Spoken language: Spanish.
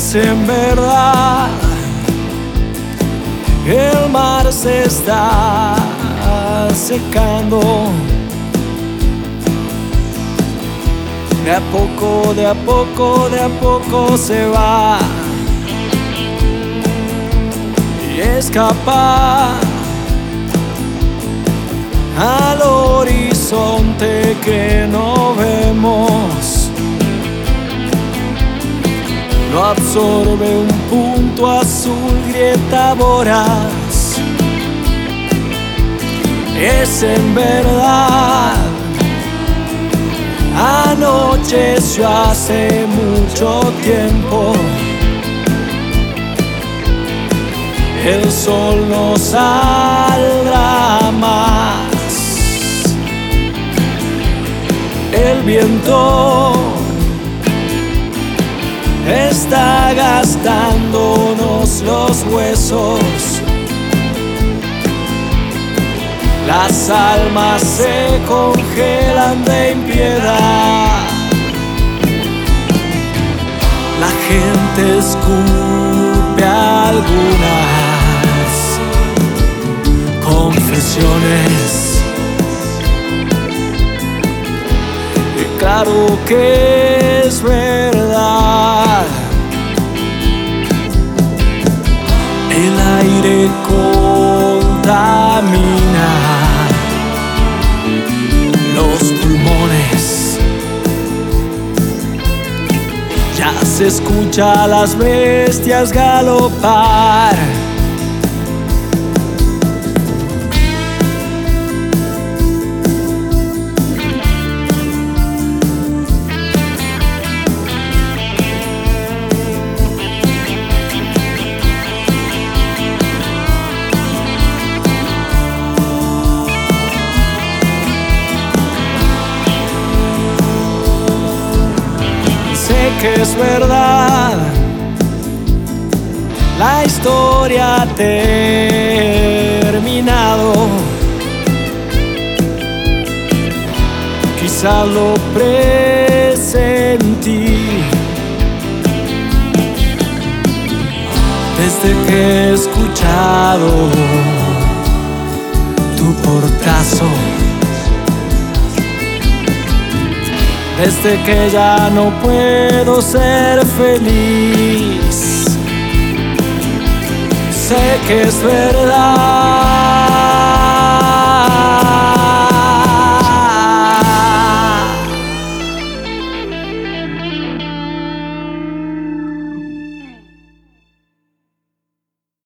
es en verdad. El mar se está secando. De a poco, de a poco, de a poco se va. Y escapa al horizonte que no Lo absorbe un punto azul, grieta voraz. Es en verdad. Anocheció hace mucho tiempo. El sol no saldrá más. El viento está gastándonos los huesos. Las almas se congelan de impiedad. La gente escupe algunas confesiones. Y claro que contamina los pulmones. Ya se escucha a las bestias galopar. Que es verdad, la historia ha terminado. Quizá lo presentí desde que he escuchado tu portazo. Desde que ya no puedo ser feliz. Sé que es verdad.